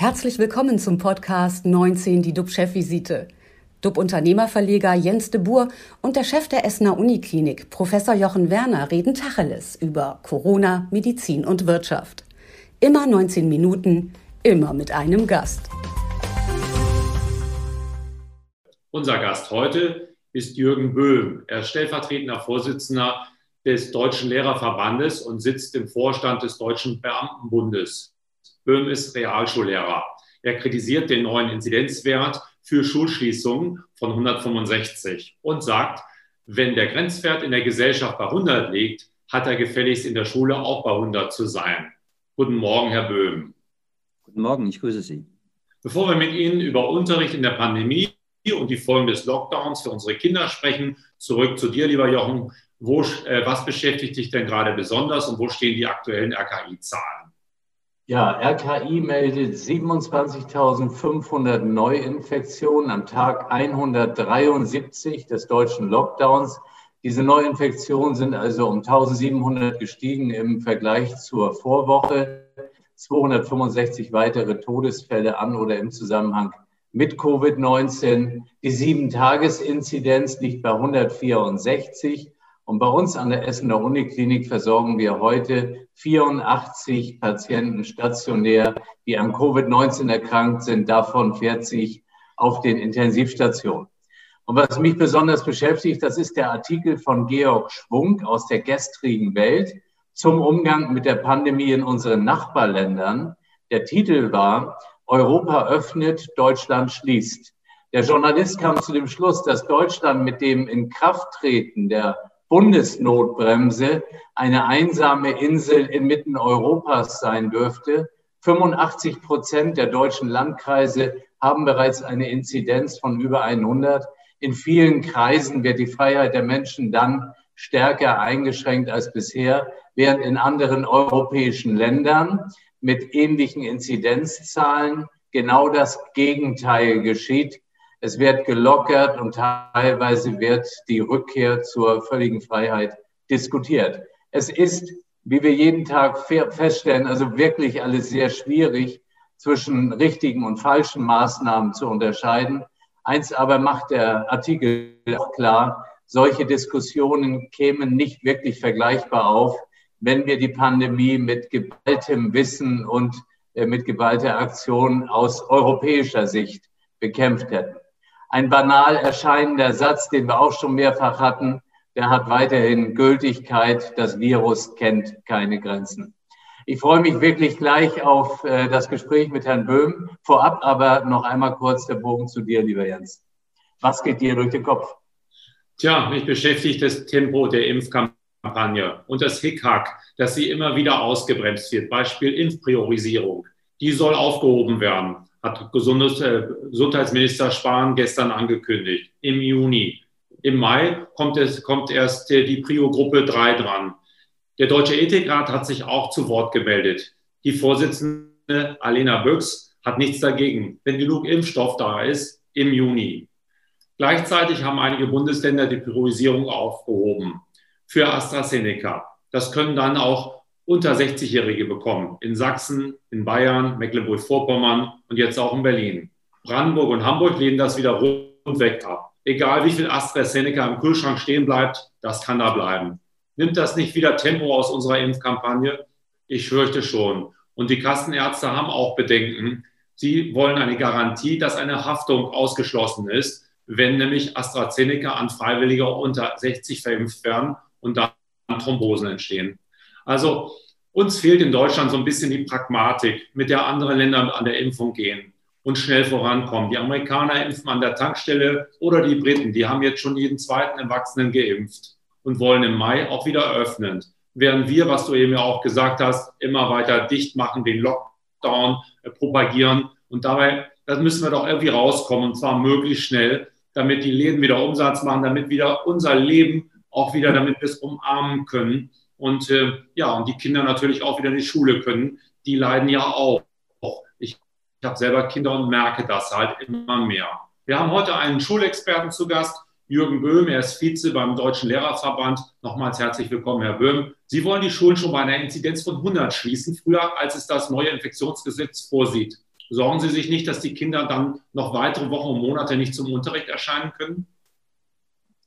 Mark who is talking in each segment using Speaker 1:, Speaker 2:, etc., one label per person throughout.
Speaker 1: Herzlich willkommen zum Podcast 19, die DUB-Chefvisite. DUB-Unternehmerverleger Jens de Boer und der Chef der Essener Uniklinik, Professor Jochen Werner, reden Tacheles über Corona, Medizin und Wirtschaft. Immer 19 Minuten, immer mit einem Gast.
Speaker 2: Unser Gast heute ist Jürgen Böhm. Er ist stellvertretender Vorsitzender des Deutschen Lehrerverbandes und sitzt im Vorstand des Deutschen Beamtenbundes. Böhm ist Realschullehrer. Er kritisiert den neuen Inzidenzwert für Schulschließungen von 165 und sagt, wenn der Grenzwert in der Gesellschaft bei 100 liegt, hat er gefälligst in der Schule auch bei 100 zu sein. Guten Morgen, Herr Böhm.
Speaker 3: Guten Morgen, ich grüße Sie.
Speaker 2: Bevor wir mit Ihnen über Unterricht in der Pandemie und die Folgen des Lockdowns für unsere Kinder sprechen, zurück zu dir, lieber Jochen. Wo, äh, was beschäftigt dich denn gerade besonders und wo stehen die aktuellen RKI-Zahlen?
Speaker 4: Ja, RKI meldet 27.500 Neuinfektionen am Tag 173 des deutschen Lockdowns. Diese Neuinfektionen sind also um 1700 gestiegen im Vergleich zur Vorwoche. 265 weitere Todesfälle an oder im Zusammenhang mit Covid-19. Die Sieben-Tages-Inzidenz liegt bei 164. Und bei uns an der Essener Uniklinik versorgen wir heute 84 Patienten stationär, die an Covid-19 erkrankt sind, davon 40 auf den Intensivstationen. Und was mich besonders beschäftigt, das ist der Artikel von Georg Schwung aus der gestrigen Welt zum Umgang mit der Pandemie in unseren Nachbarländern. Der Titel war Europa öffnet, Deutschland schließt. Der Journalist kam zu dem Schluss, dass Deutschland mit dem Inkrafttreten der Bundesnotbremse eine einsame Insel inmitten Europas sein dürfte. 85 Prozent der deutschen Landkreise haben bereits eine Inzidenz von über 100. In vielen Kreisen wird die Freiheit der Menschen dann stärker eingeschränkt als bisher, während in anderen europäischen Ländern mit ähnlichen Inzidenzzahlen genau das Gegenteil geschieht. Es wird gelockert und teilweise wird die Rückkehr zur völligen Freiheit diskutiert. Es ist, wie wir jeden Tag feststellen, also wirklich alles sehr schwierig zwischen richtigen und falschen Maßnahmen zu unterscheiden. Eins aber macht der Artikel auch klar, solche Diskussionen kämen nicht wirklich vergleichbar auf, wenn wir die Pandemie mit geballtem Wissen und äh, mit geballter Aktion aus europäischer Sicht bekämpft hätten ein banal erscheinender Satz, den wir auch schon mehrfach hatten, der hat weiterhin Gültigkeit. Das Virus kennt keine Grenzen. Ich freue mich wirklich gleich auf äh, das Gespräch mit Herrn Böhm. Vorab aber noch einmal kurz der Bogen zu dir, lieber Jens. Was geht dir durch den Kopf?
Speaker 2: Tja, mich beschäftigt das Tempo der Impfkampagne und das Hickhack, dass sie immer wieder ausgebremst wird. Beispiel Impfpriorisierung. Die soll aufgehoben werden hat äh, Gesundheitsminister Spahn gestern angekündigt, im Juni. Im Mai kommt, es, kommt erst die Prio-Gruppe 3 dran. Der Deutsche Ethikrat hat sich auch zu Wort gemeldet. Die Vorsitzende Alena Büchs hat nichts dagegen, wenn genug Impfstoff da ist, im Juni. Gleichzeitig haben einige Bundesländer die Priorisierung aufgehoben für AstraZeneca. Das können dann auch unter 60-Jährige bekommen. In Sachsen, in Bayern, Mecklenburg-Vorpommern und jetzt auch in Berlin. Brandenburg und Hamburg lehnen das wieder rundweg ab. Egal wie viel AstraZeneca im Kühlschrank stehen bleibt, das kann da bleiben. Nimmt das nicht wieder Tempo aus unserer Impfkampagne? Ich fürchte schon. Und die Kassenärzte haben auch Bedenken. Sie wollen eine Garantie, dass eine Haftung ausgeschlossen ist, wenn nämlich AstraZeneca an Freiwillige unter 60 verimpft werden und dann Thrombosen entstehen. Also uns fehlt in Deutschland so ein bisschen die Pragmatik, mit der andere Länder an der Impfung gehen und schnell vorankommen. Die Amerikaner impfen an der Tankstelle oder die Briten, die haben jetzt schon jeden zweiten Erwachsenen geimpft und wollen im Mai auch wieder öffnen. Während wir, was du eben ja auch gesagt hast, immer weiter dicht machen, den Lockdown äh, propagieren. Und dabei, das müssen wir doch irgendwie rauskommen und zwar möglichst schnell, damit die Läden wieder Umsatz machen, damit wieder unser Leben auch wieder, damit wir es umarmen können und äh, ja, und die Kinder natürlich auch wieder in die Schule können. Die leiden ja auch. Ich, ich habe selber Kinder und merke das halt immer mehr. Wir haben heute einen Schulexperten zu Gast, Jürgen Böhm. Er ist Vize beim Deutschen Lehrerverband. Nochmals herzlich willkommen, Herr Böhm. Sie wollen die Schulen schon bei einer Inzidenz von 100 schließen, früher als es das neue Infektionsgesetz vorsieht. Sorgen Sie sich nicht, dass die Kinder dann noch weitere Wochen und Monate nicht zum Unterricht erscheinen können?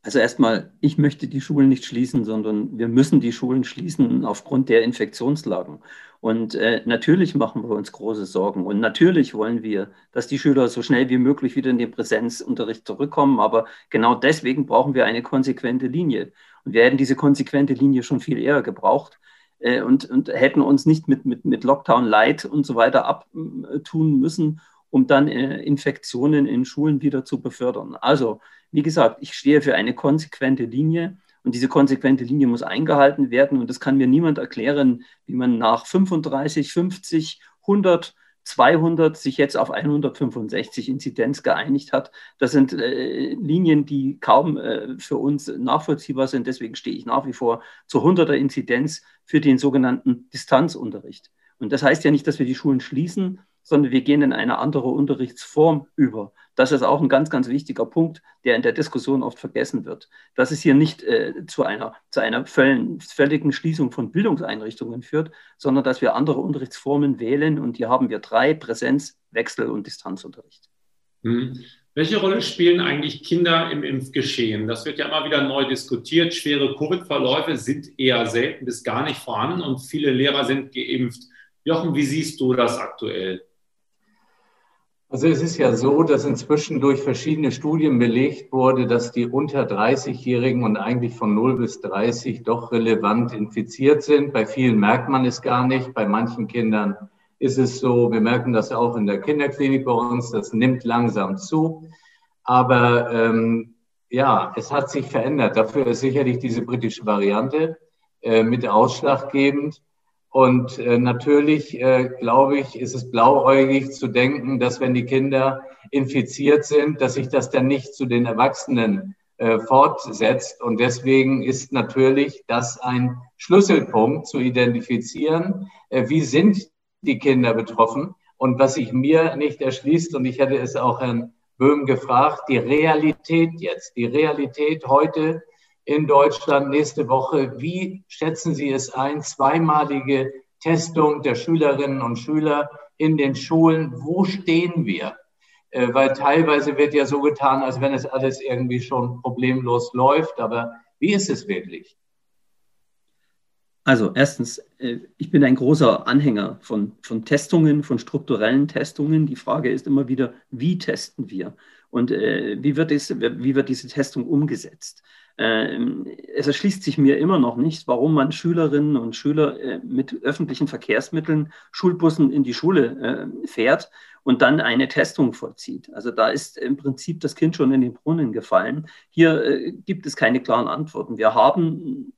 Speaker 3: Also erstmal, ich möchte die Schulen nicht schließen, sondern wir müssen die Schulen schließen aufgrund der Infektionslagen. Und äh, natürlich machen wir uns große Sorgen. Und natürlich wollen wir, dass die Schüler so schnell wie möglich wieder in den Präsenzunterricht zurückkommen. Aber genau deswegen brauchen wir eine konsequente Linie. Und wir hätten diese konsequente Linie schon viel eher gebraucht äh, und, und hätten uns nicht mit, mit, mit Lockdown Light und so weiter abtun müssen, um dann äh, Infektionen in Schulen wieder zu befördern. Also, wie gesagt, ich stehe für eine konsequente Linie und diese konsequente Linie muss eingehalten werden und das kann mir niemand erklären, wie man nach 35, 50, 100 200 sich jetzt auf 165 Inzidenz geeinigt hat. Das sind äh, Linien, die kaum äh, für uns nachvollziehbar sind. Deswegen stehe ich nach wie vor zur 100er Inzidenz für den sogenannten Distanzunterricht. Und das heißt ja nicht, dass wir die Schulen schließen, sondern wir gehen in eine andere Unterrichtsform über. Das ist auch ein ganz, ganz wichtiger Punkt, der in der Diskussion oft vergessen wird. Dass es hier nicht äh, zu einer, zu einer völligen Schließung von Bildungseinrichtungen führt, sondern dass wir andere Unterrichtsformen wählen. Und hier haben wir drei, Präsenz, Wechsel und Distanzunterricht.
Speaker 2: Hm. Welche Rolle spielen eigentlich Kinder im Impfgeschehen? Das wird ja immer wieder neu diskutiert. Schwere Covid-Verläufe sind eher selten bis gar nicht vorhanden und viele Lehrer sind geimpft. Jochen, wie siehst du das aktuell?
Speaker 4: Also es ist ja so, dass inzwischen durch verschiedene Studien belegt wurde, dass die unter 30-Jährigen und eigentlich von 0 bis 30 doch relevant infiziert sind. Bei vielen merkt man es gar nicht. Bei manchen Kindern ist es so, wir merken das auch in der Kinderklinik bei uns, das nimmt langsam zu. Aber ähm, ja, es hat sich verändert. Dafür ist sicherlich diese britische Variante äh, mit ausschlaggebend. Und äh, natürlich, äh, glaube ich, ist es blauäugig zu denken, dass wenn die Kinder infiziert sind, dass sich das dann nicht zu den Erwachsenen äh, fortsetzt. Und deswegen ist natürlich das ein Schlüsselpunkt zu identifizieren, äh, wie sind die Kinder betroffen. Und was sich mir nicht erschließt, und ich hätte es auch Herrn Böhm gefragt, die Realität jetzt, die Realität heute in Deutschland nächste Woche. Wie schätzen Sie es ein? Zweimalige Testung der Schülerinnen und Schüler in den Schulen. Wo stehen wir? Äh, weil teilweise wird ja so getan, als wenn es alles irgendwie schon problemlos läuft. Aber wie ist es wirklich?
Speaker 3: Also erstens, äh, ich bin ein großer Anhänger von, von Testungen, von strukturellen Testungen. Die Frage ist immer wieder, wie testen wir und äh, wie, wird es, wie wird diese Testung umgesetzt? Ähm, es erschließt sich mir immer noch nicht, warum man Schülerinnen und Schüler äh, mit öffentlichen Verkehrsmitteln, Schulbussen in die Schule äh, fährt und dann eine Testung vollzieht. Also da ist im Prinzip das Kind schon in den Brunnen gefallen. Hier äh, gibt es keine klaren Antworten. Wir haben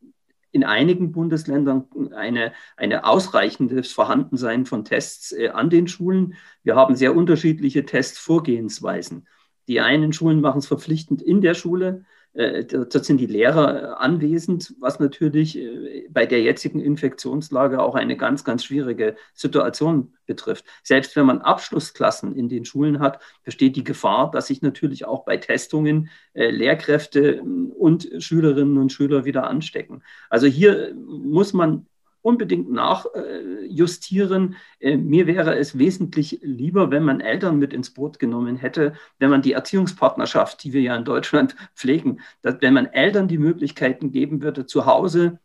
Speaker 3: in einigen Bundesländern eine, eine ausreichendes Vorhandensein von Tests an den Schulen. Wir haben sehr unterschiedliche Testvorgehensweisen. Die einen Schulen machen es verpflichtend in der Schule, dort sind die Lehrer äh, anwesend, was natürlich äh, bei der jetzigen Infektionslage auch eine ganz, ganz schwierige Situation betrifft. Selbst wenn man Abschlussklassen in den Schulen hat, besteht die Gefahr, dass sich natürlich auch bei Testungen Lehrkräfte und Schülerinnen und Schüler wieder anstecken. Also hier muss man unbedingt nachjustieren. Äh, mir wäre es wesentlich lieber, wenn man Eltern mit ins Boot genommen hätte, wenn man die Erziehungspartnerschaft, die wir ja in Deutschland pflegen, dass, wenn man Eltern die Möglichkeiten geben würde, zu Hause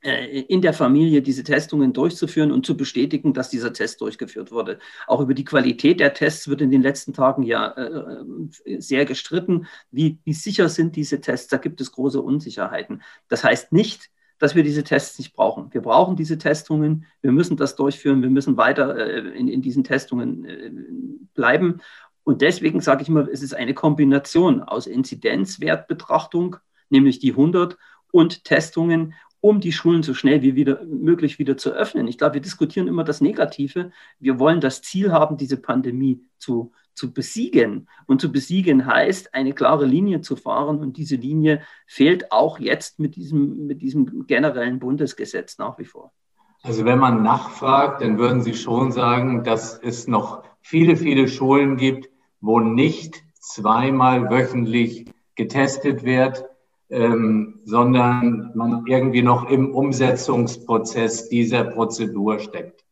Speaker 3: äh, in der Familie diese Testungen durchzuführen und zu bestätigen, dass dieser Test durchgeführt wurde. Auch über die Qualität der Tests wird in den letzten Tagen ja äh, sehr gestritten. Wie, wie sicher sind diese Tests? Da gibt es große Unsicherheiten. Das heißt nicht, dass wir diese Tests nicht brauchen. Wir brauchen diese Testungen, wir müssen das durchführen, wir müssen weiter äh, in, in, diesen Testungen äh, bleiben. Und deswegen sage ich immer, es ist eine Kombination aus Inzidenzwertbetrachtung, nämlich die 100, und Testungen, um die Schulen so schnell wie wieder, möglich wieder zu öffnen. Ich glaube, wir diskutieren immer das Negative. Wir wollen das Ziel haben, diese Pandemie zu, zu besiegen. Und zu besiegen heißt, eine klare Linie zu fahren. Und diese Linie fehlt auch jetzt mit diesem, mit diesem generellen Bundesgesetz nach wie vor.
Speaker 4: Also wenn man nachfragt, dann würden Sie schon sagen, dass es noch viele, viele Schulen gibt, wo nicht zweimal wöchentlich getestet wird, ähm, sondern man irgendwie noch im Umsetzungsprozess dieser Prozedur steckt.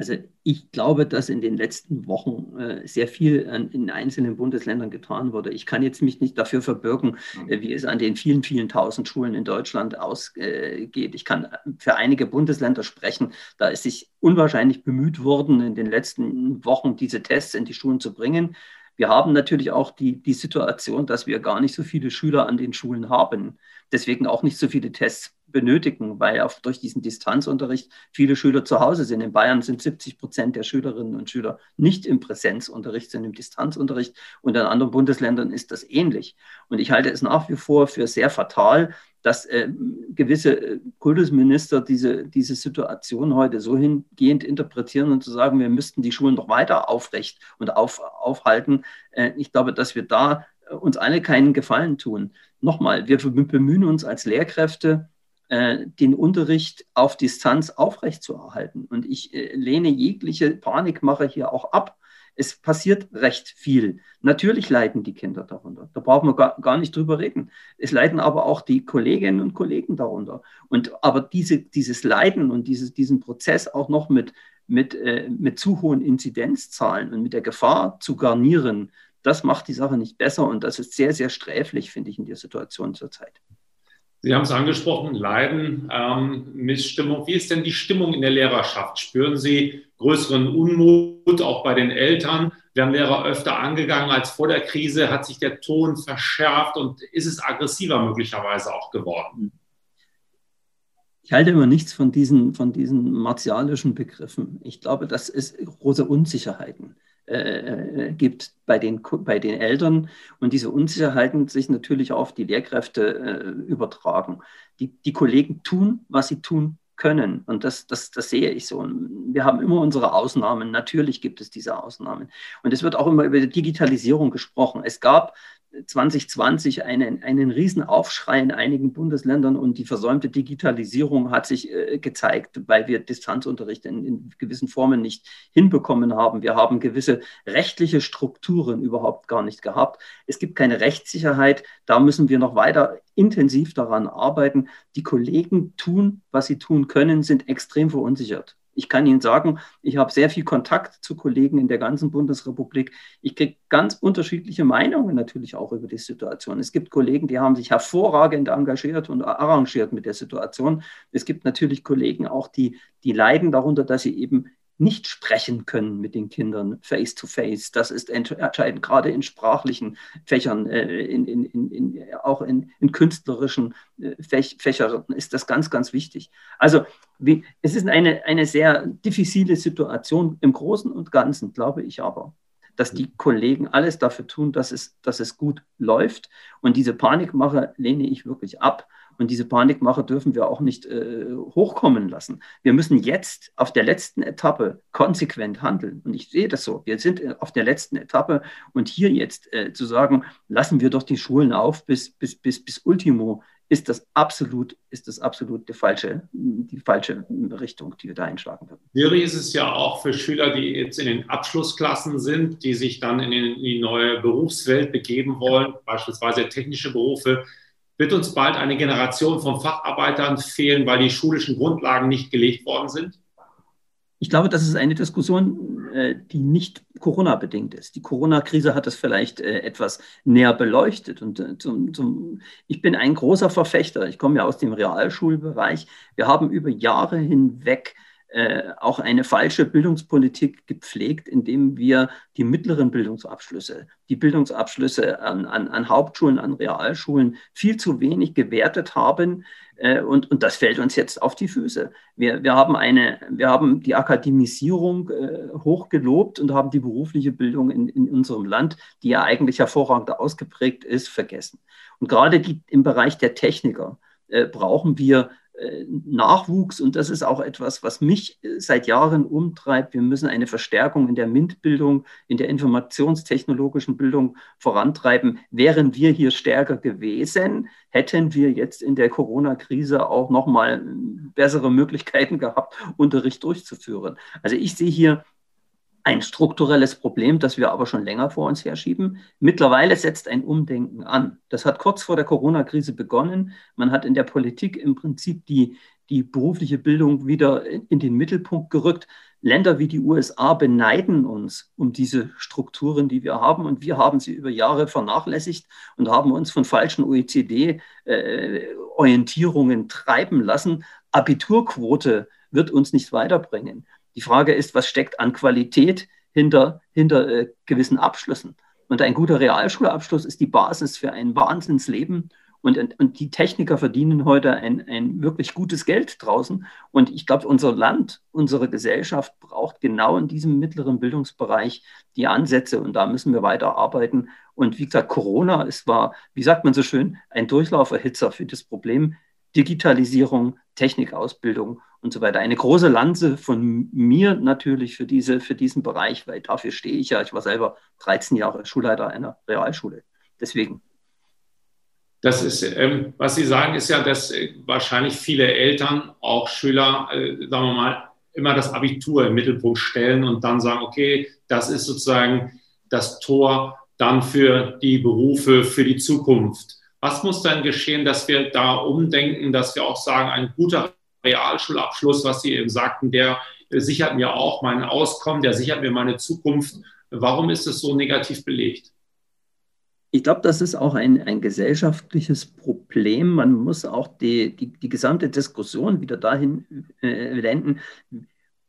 Speaker 3: Also ich glaube, dass in den letzten Wochen äh, sehr viel an, in einzelnen Bundesländern getan wurde. Ich kann jetzt mich nicht dafür verbürgen, äh, wie es an den vielen, vielen tausend Schulen in Deutschland ausgeht. Äh, ich kann für einige Bundesländer sprechen. Da ist sich unwahrscheinlich bemüht worden, in den letzten Wochen diese Tests in die Schulen zu bringen. Wir haben natürlich auch die, die Situation, dass wir gar nicht so viele Schüler an den Schulen haben. Deswegen auch nicht so viele Tests benötigen, weil auch durch diesen Distanzunterricht viele Schüler zu Hause sind. In Bayern sind 70 Prozent der Schülerinnen und Schüler nicht im Präsenzunterricht, sondern im Distanzunterricht. Und in anderen Bundesländern ist das ähnlich. Und ich halte es nach wie vor für sehr fatal, dass äh, gewisse äh, Kultusminister diese, diese Situation heute so hingehend interpretieren und zu sagen, wir müssten die Schulen noch weiter aufrecht und auf, aufhalten. Äh, ich glaube, dass wir da äh, uns alle keinen Gefallen tun. Nochmal, wir bemühen uns als Lehrkräfte, den Unterricht auf Distanz aufrechtzuerhalten. Und ich äh, lehne jegliche Panikmache hier auch ab. Es passiert recht viel. Natürlich leiden die Kinder darunter. Da brauchen wir gar, gar nicht drüber reden. Es leiden aber auch die Kolleginnen und Kollegen darunter. Und aber diese, dieses Leiden und dieses, diesen Prozess auch noch mit, mit, äh, mit zu hohen Inzidenzzahlen und mit der Gefahr zu garnieren, das macht die Sache nicht besser. Und das ist sehr, sehr sträflich, finde ich, in der Situation zurzeit.
Speaker 2: Sie haben es angesprochen, Leiden, ähm, Missstimmung. Wie ist denn die Stimmung in der Lehrerschaft? Spüren Sie größeren Unmut auch bei den Eltern? Werden Lehrer öfter angegangen als vor der Krise? Hat sich der Ton verschärft und ist es aggressiver möglicherweise auch geworden?
Speaker 3: Ich halte immer nichts von diesen, von diesen martialischen Begriffen. Ich glaube, das ist große Unsicherheiten. Äh, äh, gibt bei den, bei den Eltern und diese Unsicherheiten sich natürlich auf die Lehrkräfte äh, übertragen. Die, die Kollegen tun, was sie tun können. Und das, das, das sehe ich so. Wir haben immer unsere Ausnahmen. Natürlich gibt es diese Ausnahmen. Und es wird auch immer über die Digitalisierung gesprochen. Es gab 2020 einen, einen riesen Aufschrei in einigen Bundesländern und die versäumte Digitalisierung hat sich äh, gezeigt, weil wir Distanzunterricht in, in, gewissen Formen nicht hinbekommen haben. Wir haben gewisse rechtliche Strukturen überhaupt gar nicht gehabt. Es gibt keine Rechtssicherheit. Da müssen wir noch weiter intensiv daran arbeiten. Die Kollegen tun, was sie tun können, sind extrem verunsichert. Ich kann Ihnen sagen, ich habe sehr viel Kontakt zu Kollegen in der ganzen Bundesrepublik. Ich kriege ganz unterschiedliche Meinungen natürlich auch über die Situation. Es gibt Kollegen, die haben sich hervorragend engagiert und arrangiert mit der Situation. Es gibt natürlich Kollegen auch, die, die leiden darunter, dass sie eben nicht sprechen können mit den Kindern face to face. Das ist entscheidend, gerade in sprachlichen Fächern, äh, in, in, in, auch in, künstlerischen äh, Fächern ist das ganz, ganz wichtig. Also wie, es ist eine, eine sehr diffizile Situation im Großen und Ganzen, glaube ich aber dass die Kollegen alles dafür tun, dass es, dass es gut läuft. Und diese Panikmache lehne ich wirklich ab. Und diese Panikmache dürfen wir auch nicht äh, hochkommen lassen. Wir müssen jetzt auf der letzten Etappe konsequent handeln. Und ich sehe das so. Wir sind äh, auf der letzten Etappe. Und hier jetzt äh, zu sagen, lassen wir doch die Schulen auf bis, bis, bis, bis Ultimo, ist das absolut, ist das absolut die falsche, die falsche Richtung, die wir da einschlagen würden.
Speaker 2: Schwierig ist es ja auch für Schüler, die jetzt in den Abschlussklassen sind, die sich dann in, in die neue Berufswelt begeben wollen, beispielsweise technische Berufe. Wird uns bald eine Generation von Facharbeitern fehlen, weil die schulischen Grundlagen nicht gelegt worden sind?
Speaker 3: Ich glaube, das ist eine Diskussion, äh, die nicht Corona-bedingt ist. Die Corona-Krise hat es vielleicht äh, etwas näher beleuchtet. Und äh, zum, zum, ich bin ein großer Verfechter. Ich komme ja aus dem Realschulbereich. Wir haben über Jahre hinweg äh, auch eine falsche Bildungspolitik gepflegt, indem wir die mittleren Bildungsabschlüsse, die Bildungsabschlüsse an, an, an Hauptschulen, an Realschulen viel zu wenig gewertet haben. Äh, und, und das fällt uns jetzt auf die Füße. Wir, wir, haben, eine, wir haben die Akademisierung äh, hochgelobt und haben die berufliche Bildung in, in unserem Land, die ja eigentlich hervorragend ausgeprägt ist, vergessen. Und gerade die, im Bereich der Techniker äh, brauchen wir Nachwuchs und das ist auch etwas, was mich äh, seit Jahren umtreibt. Wir müssen eine Verstärkung in der MINT-Bildung, in der informationstechnologischen Bildung vorantreiben. Wären wir hier stärker gewesen, hätten wir jetzt in der Corona-Krise auch nochmal äh, bessere Möglichkeiten gehabt, Unterricht durchzuführen. Also ich sehe hier ein strukturelles Problem, das wir aber schon länger vor uns herschieben. Mittlerweile setzt ein Umdenken an. Das hat kurz vor der Corona-Krise begonnen. Man hat in der Politik im Prinzip die, die berufliche Bildung wieder in den Mittelpunkt gerückt. Länder wie die USA beneiden uns um diese Strukturen, die wir haben. Und wir haben sie über Jahre vernachlässigt und haben uns von falschen OECD-Orientierungen treiben lassen. Abiturquote wird uns nicht weiterbringen. Die Frage ist, was steckt an Qualität hinter, hinter äh, gewissen Abschlüssen? Und ein guter Realschulabschluss ist die Basis für ein Wahnsinnsleben. Und, und die Techniker verdienen heute ein, ein wirklich gutes Geld draußen. Und ich glaube, unser Land, unsere Gesellschaft braucht genau in diesem mittleren Bildungsbereich die Ansätze. Und da müssen wir weiter arbeiten. Und wie gesagt, Corona, es war, wie sagt man so schön, ein Durchlauferhitzer für das Problem Digitalisierung, Technikausbildung und so weiter. Eine große Lanze von mir natürlich für, diese, für diesen Bereich, weil dafür stehe ich ja. Ich war selber 13 Jahre Schulleiter einer Realschule. Deswegen.
Speaker 2: Das ist, ähm, was Sie sagen, ist ja, dass äh, wahrscheinlich viele Eltern, auch Schüler, äh, sagen wir mal, immer das Abitur im Mittelpunkt stellen und dann sagen, okay, das ist sozusagen das Tor dann für die Berufe, für die Zukunft. Was muss dann geschehen, dass wir da umdenken, dass wir auch sagen, ein guter Realschulabschluss, was Sie eben sagten, der sichert mir auch mein Auskommen, der sichert mir meine Zukunft. Warum ist es so negativ belegt?
Speaker 3: Ich glaube, das ist auch ein, ein gesellschaftliches Problem. Man muss auch die, die, die gesamte Diskussion wieder dahin äh, wenden,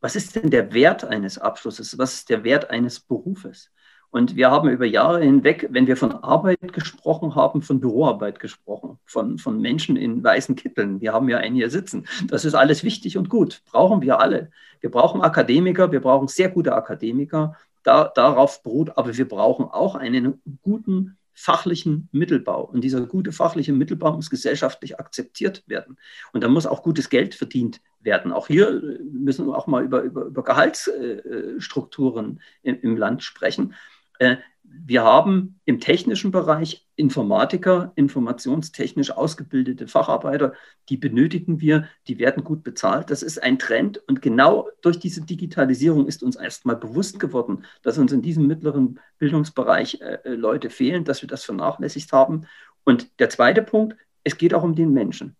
Speaker 3: was ist denn der Wert eines Abschlusses? Was ist der Wert eines Berufes? Und wir haben über Jahre hinweg, wenn wir von Arbeit gesprochen haben, von Büroarbeit gesprochen, von, von Menschen in weißen Kitteln. Wir haben ja einen hier sitzen. Das ist alles wichtig und gut. Brauchen wir alle. Wir brauchen Akademiker, wir brauchen sehr gute Akademiker. Da, darauf beruht, aber wir brauchen auch einen guten fachlichen Mittelbau. Und dieser gute fachliche Mittelbau muss gesellschaftlich akzeptiert werden. Und da muss auch gutes Geld verdient werden. Auch hier müssen wir auch mal über, über, über Gehaltsstrukturen im, im Land sprechen. Äh, wir haben im technischen Bereich Informatiker, informationstechnisch ausgebildete Facharbeiter, die benötigen wir, die werden gut bezahlt. Das ist ein Trend und genau durch diese Digitalisierung ist uns erstmal bewusst geworden, dass uns in diesem mittleren Bildungsbereich äh, äh, Leute fehlen, dass wir das vernachlässigt haben. Und der zweite Punkt, es geht auch um den Menschen.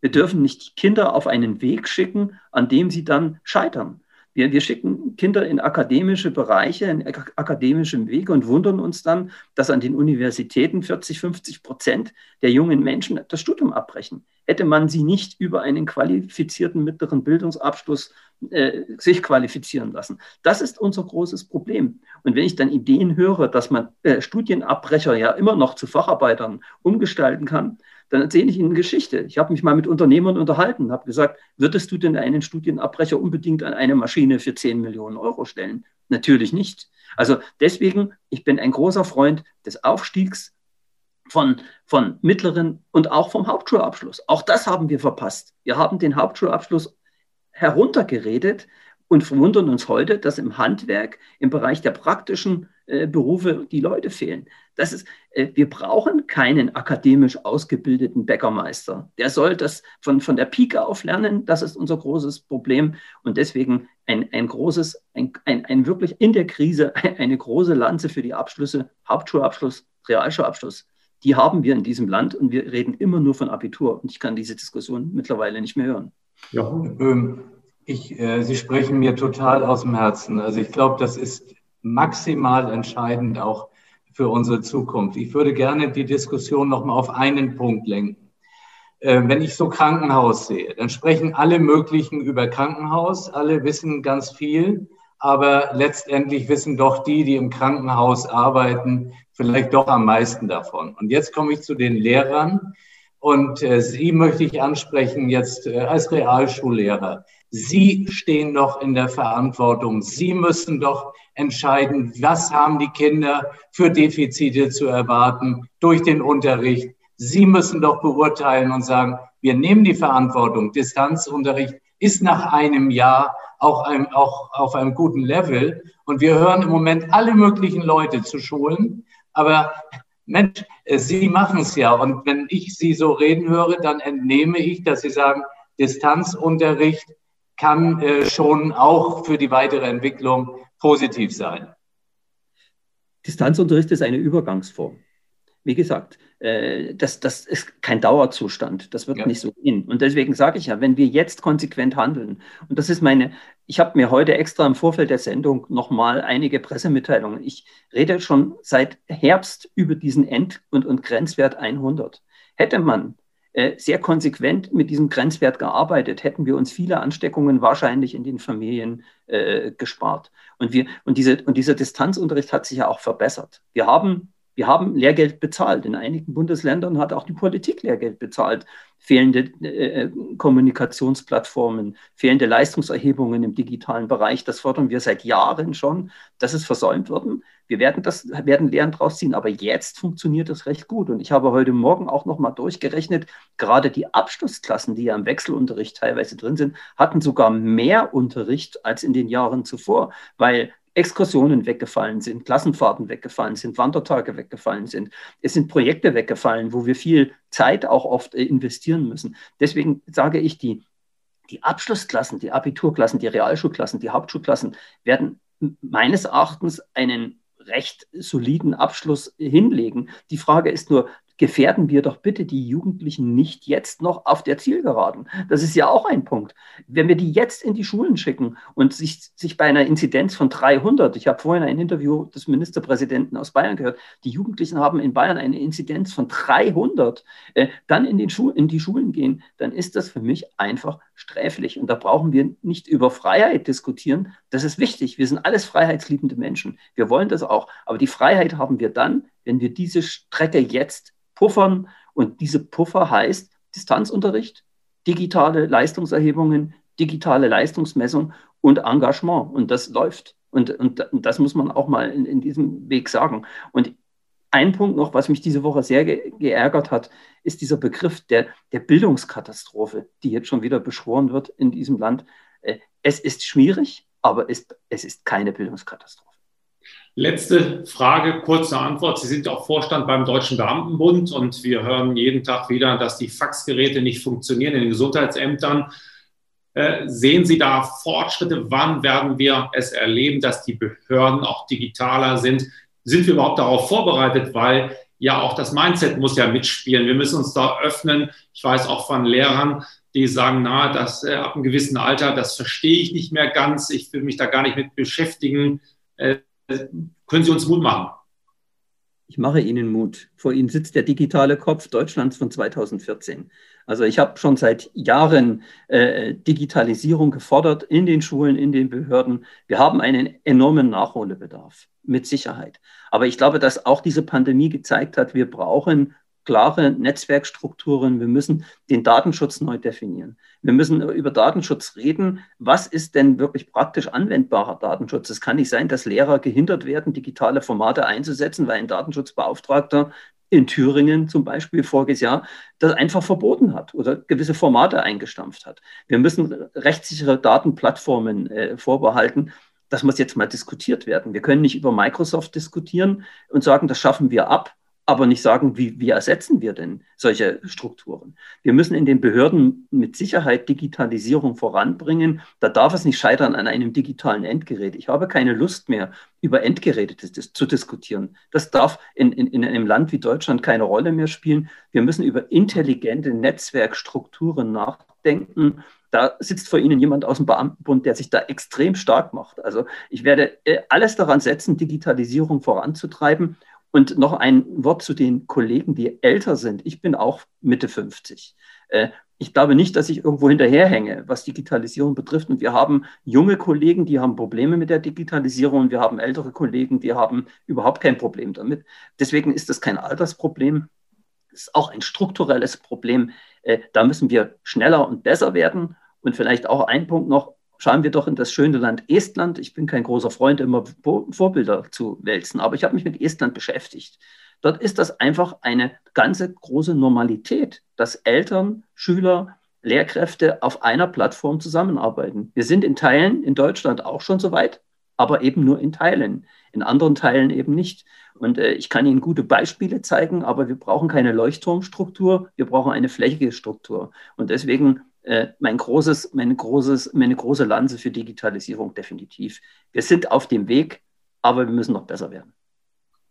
Speaker 3: Wir dürfen nicht Kinder auf einen Weg schicken, an dem sie dann scheitern. Wir, wir schicken Kinder in akademische Bereiche, in akademischen Wege und wundern uns dann, dass an den Universitäten 40, 50 Prozent der jungen Menschen das Studium abbrechen. Hätte man sie nicht über einen qualifizierten mittleren Bildungsabschluss äh, sich qualifizieren lassen. Das ist unser großes Problem. Und wenn ich dann Ideen höre, dass man äh, Studienabbrecher ja immer noch zu Facharbeitern umgestalten kann, dann erzähle ich Ihnen Geschichte. Ich habe mich mal mit Unternehmern unterhalten, habe gesagt, würdest du denn einen Studienabbrecher unbedingt an eine Maschine für 10 Millionen Euro stellen? Natürlich nicht. Also deswegen, ich bin ein großer Freund des Aufstiegs von, von mittleren und auch vom Hauptschulabschluss. Auch das haben wir verpasst. Wir haben den Hauptschulabschluss heruntergeredet und verwundern uns heute, dass im Handwerk, im Bereich der praktischen äh, Berufe die Leute fehlen. Das ist, äh, wir brauchen keinen akademisch ausgebildeten Bäckermeister. Der soll das von, von der Pike auf lernen. Das ist unser großes Problem. Und deswegen ein, ein großes, ein, ein, ein wirklich in der Krise eine große Lanze für die Abschlüsse, Hauptschulabschluss, Realschulabschluss. Die haben wir in diesem Land und wir reden immer nur von Abitur. Und ich kann diese Diskussion mittlerweile nicht mehr hören.
Speaker 4: Ja, ähm, ich, äh, Sie sprechen mir total aus dem Herzen. Also ich glaube, das ist maximal entscheidend auch für unsere Zukunft. Ich würde gerne die Diskussion noch mal auf einen Punkt lenken. Äh, wenn ich so Krankenhaus sehe, dann sprechen alle möglichen über Krankenhaus, alle wissen ganz viel, aber letztendlich wissen doch die, die im Krankenhaus arbeiten, vielleicht doch am meisten davon. Und jetzt komme ich zu den Lehrern. Und äh, Sie möchte ich ansprechen jetzt äh, als Realschullehrer. Sie stehen doch in der Verantwortung. Sie müssen doch entscheiden, was haben die Kinder für Defizite zu erwarten durch den Unterricht. Sie müssen doch beurteilen und sagen, wir nehmen die Verantwortung. Distanzunterricht ist nach einem Jahr auch, ein, auch auf einem guten Level. Und wir hören im Moment alle möglichen Leute zu Schulen. Aber Mensch, äh, Sie machen es ja. Und wenn ich Sie so reden höre, dann entnehme ich, dass Sie sagen, Distanzunterricht kann äh, schon auch für die weitere Entwicklung positiv sein.
Speaker 3: Distanzunterricht ist eine Übergangsform. wie gesagt, äh, das, das ist kein Dauerzustand. Das wird ja. nicht so gehen. Und deswegen sage ich ja, wenn wir jetzt konsequent handeln, und das ist meine, ich habe mir heute extra im Vorfeld der Sendung nochmal einige Pressemitteilungen. Ich rede schon seit Herbst über diesen End- und, und Grenzwert 100. Hätte man sehr konsequent mit diesem Grenzwert gearbeitet, hätten wir uns viele Ansteckungen wahrscheinlich in den Familien äh, gespart. Und, wir, und, diese, und dieser Distanzunterricht hat sich ja auch verbessert. Wir haben wir haben Lehrgeld bezahlt. In einigen Bundesländern hat auch die Politik Lehrgeld bezahlt. Fehlende äh, Kommunikationsplattformen, fehlende Leistungserhebungen im digitalen Bereich, das fordern wir seit Jahren schon. Das ist versäumt worden. Wir werden, das, werden Lehren draus ziehen, aber jetzt funktioniert das recht gut. Und ich habe heute Morgen auch noch mal durchgerechnet, gerade die Abschlussklassen, die ja im Wechselunterricht teilweise drin sind, hatten sogar mehr Unterricht als in den Jahren zuvor, weil Exkursionen weggefallen sind, Klassenfahrten weggefallen sind, Wandertage weggefallen sind. Es sind Projekte weggefallen, wo wir viel Zeit auch oft äh, investieren müssen. Deswegen sage ich, die, die Abschlussklassen, die Abiturklassen, die Realschulklassen, die Hauptschulklassen werden meines Erachtens einen recht soliden Abschluss hinlegen. Die Frage ist nur, gefährden wir doch bitte die Jugendlichen nicht jetzt noch auf der Zielgeraden. Das ist ja auch ein Punkt. Wenn wir die jetzt in die Schulen schicken und sich, sich bei einer Inzidenz von 300, ich habe vorhin ein Interview des Ministerpräsidenten aus Bayern gehört, die Jugendlichen haben in Bayern eine Inzidenz von 300, äh, dann in, den in die Schulen gehen, dann ist das für mich einfach sträflich. Und da brauchen wir nicht über Freiheit diskutieren. Das ist wichtig. Wir sind alles freiheitsliebende Menschen. Wir wollen das auch. Aber die Freiheit haben wir dann, wenn wir diese Strecke jetzt puffern. Und diese Puffer heißt Distanzunterricht, digitale Leistungserhebungen, digitale Leistungsmessung und Engagement. Und das läuft. Und, und, und das muss man auch mal in, in, diesem Weg sagen. Und ein Punkt noch, was mich diese Woche sehr ge geärgert hat, ist dieser Begriff der, der Bildungskatastrophe, die jetzt schon wieder beschworen wird in diesem Land. Äh, es ist schwierig, aber es, es ist keine Bildungskatastrophe.
Speaker 2: Letzte Frage, kurze Antwort. Sie sind auch Vorstand beim Deutschen Beamtenbund und wir hören jeden Tag wieder, dass die Faxgeräte nicht funktionieren in den Gesundheitsämtern. Äh, sehen Sie da Fortschritte? Wann werden wir es erleben, dass die Behörden auch digitaler sind? Sind wir überhaupt darauf vorbereitet? Weil ja auch das Mindset muss ja mitspielen. Wir müssen uns da öffnen. Ich weiß auch von Lehrern, die sagen, na, das äh, ab einem gewissen Alter, das verstehe ich nicht mehr ganz. Ich will mich da gar nicht mit beschäftigen. Äh, können Sie uns Mut machen?
Speaker 3: Ich mache Ihnen Mut. Vor Ihnen sitzt der digitale Kopf Deutschlands von 2014. Also ich habe schon seit Jahren äh, Digitalisierung gefordert in den Schulen, in den Behörden. Wir haben einen enormen Nachholbedarf, mit Sicherheit. Aber ich glaube, dass auch diese Pandemie gezeigt hat, wir brauchen klare Netzwerkstrukturen. Wir müssen den Datenschutz neu definieren. Wir müssen über Datenschutz reden. Was ist denn wirklich praktisch anwendbarer Datenschutz? Es kann nicht sein, dass Lehrer gehindert werden, digitale Formate einzusetzen, weil ein Datenschutzbeauftragter in Thüringen zum Beispiel voriges Jahr das einfach verboten hat oder gewisse Formate eingestampft hat. Wir müssen rechtssichere Datenplattformen äh, vorbehalten. Das muss jetzt mal diskutiert werden. Wir können nicht über Microsoft diskutieren und sagen, das schaffen wir ab aber nicht sagen, wie, wie ersetzen wir denn solche Strukturen. Wir müssen in den Behörden mit Sicherheit Digitalisierung voranbringen. Da darf es nicht scheitern an einem digitalen Endgerät. Ich habe keine Lust mehr, über Endgeräte zu diskutieren. Das darf in, in, in einem Land wie Deutschland keine Rolle mehr spielen. Wir müssen über intelligente Netzwerkstrukturen nachdenken. Da sitzt vor Ihnen jemand aus dem Beamtenbund, der sich da extrem stark macht. Also ich werde äh, alles daran setzen, Digitalisierung voranzutreiben und noch ein Wort zu den Kollegen, die älter sind. Ich bin auch Mitte 50. Äh, ich glaube nicht, dass ich irgendwo hinterherhänge, was Digitalisierung betrifft. Und wir haben junge Kollegen, die haben Probleme mit der Digitalisierung. Und wir haben ältere Kollegen, die haben überhaupt kein Problem damit. Deswegen ist das kein Altersproblem. Es ist auch ein strukturelles Problem. Äh, da müssen wir schneller und besser werden. Und vielleicht auch ein Punkt noch, schauen wir doch in das schöne Land Estland. Ich bin kein großer Freund, immer Vorbilder zu wälzen, aber ich habe mich mit Estland beschäftigt. Dort ist das einfach eine ganze große Normalität, dass Eltern, Schüler, Lehrkräfte auf einer Plattform zusammenarbeiten. Wir sind in Teilen in Deutschland auch schon so weit, aber eben nur in Teilen, in anderen Teilen eben nicht. Und äh, ich kann Ihnen gute Beispiele zeigen, aber wir brauchen keine Leuchtturmstruktur, wir brauchen eine flächige Struktur. Und deswegen äh, mein großes, meine, großes, meine große Lanze für Digitalisierung definitiv. Wir sind auf dem Weg, aber wir müssen noch besser werden.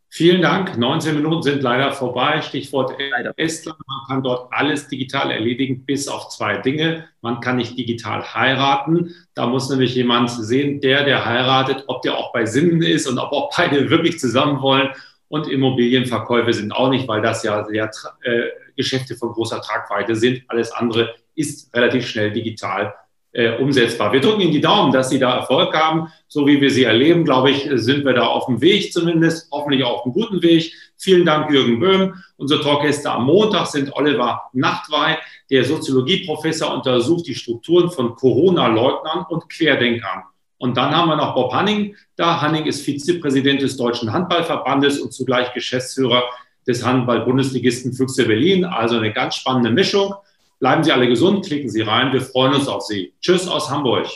Speaker 2: Vielen Dank. 19 Minuten sind leider vorbei. Stichwort leider. Estland. Man kann dort alles digital erledigen, bis auf zwei Dinge. Man kann nicht digital heiraten. Da muss nämlich jemand sehen, der, der heiratet, ob der auch bei Sinnen ist und ob auch beide wirklich zusammen wollen. Und Immobilienverkäufe sind auch nicht, weil das ja sehr äh, Geschäfte von großer Tragweite sind. Alles andere ist relativ schnell digital äh, umsetzbar. Wir drücken Ihnen die Daumen, dass Sie da Erfolg haben. So wie wir Sie erleben, glaube ich, sind wir da auf dem Weg zumindest, hoffentlich auch auf einem guten Weg. Vielen Dank, Jürgen Böhm. Unsere Talkgäste am Montag sind Oliver Nachtwey, der Soziologieprofessor, untersucht die Strukturen von Corona-Leugnern und Querdenkern. Und dann haben wir noch Bob Hanning da. Hanning ist Vizepräsident des Deutschen Handballverbandes und zugleich Geschäftsführer des Handball-Bundesligisten Füchse Berlin. Also eine ganz spannende Mischung. Bleiben Sie alle gesund, klicken Sie rein. Wir freuen uns auf Sie. Tschüss aus Hamburg.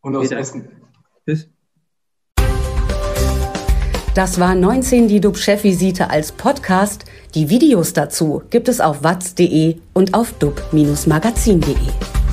Speaker 1: Und aus Essen. Tschüss. Das war 19 die DUB-Chefvisite als Podcast. Die Videos dazu gibt es auf watz.de und auf dub-magazin.de.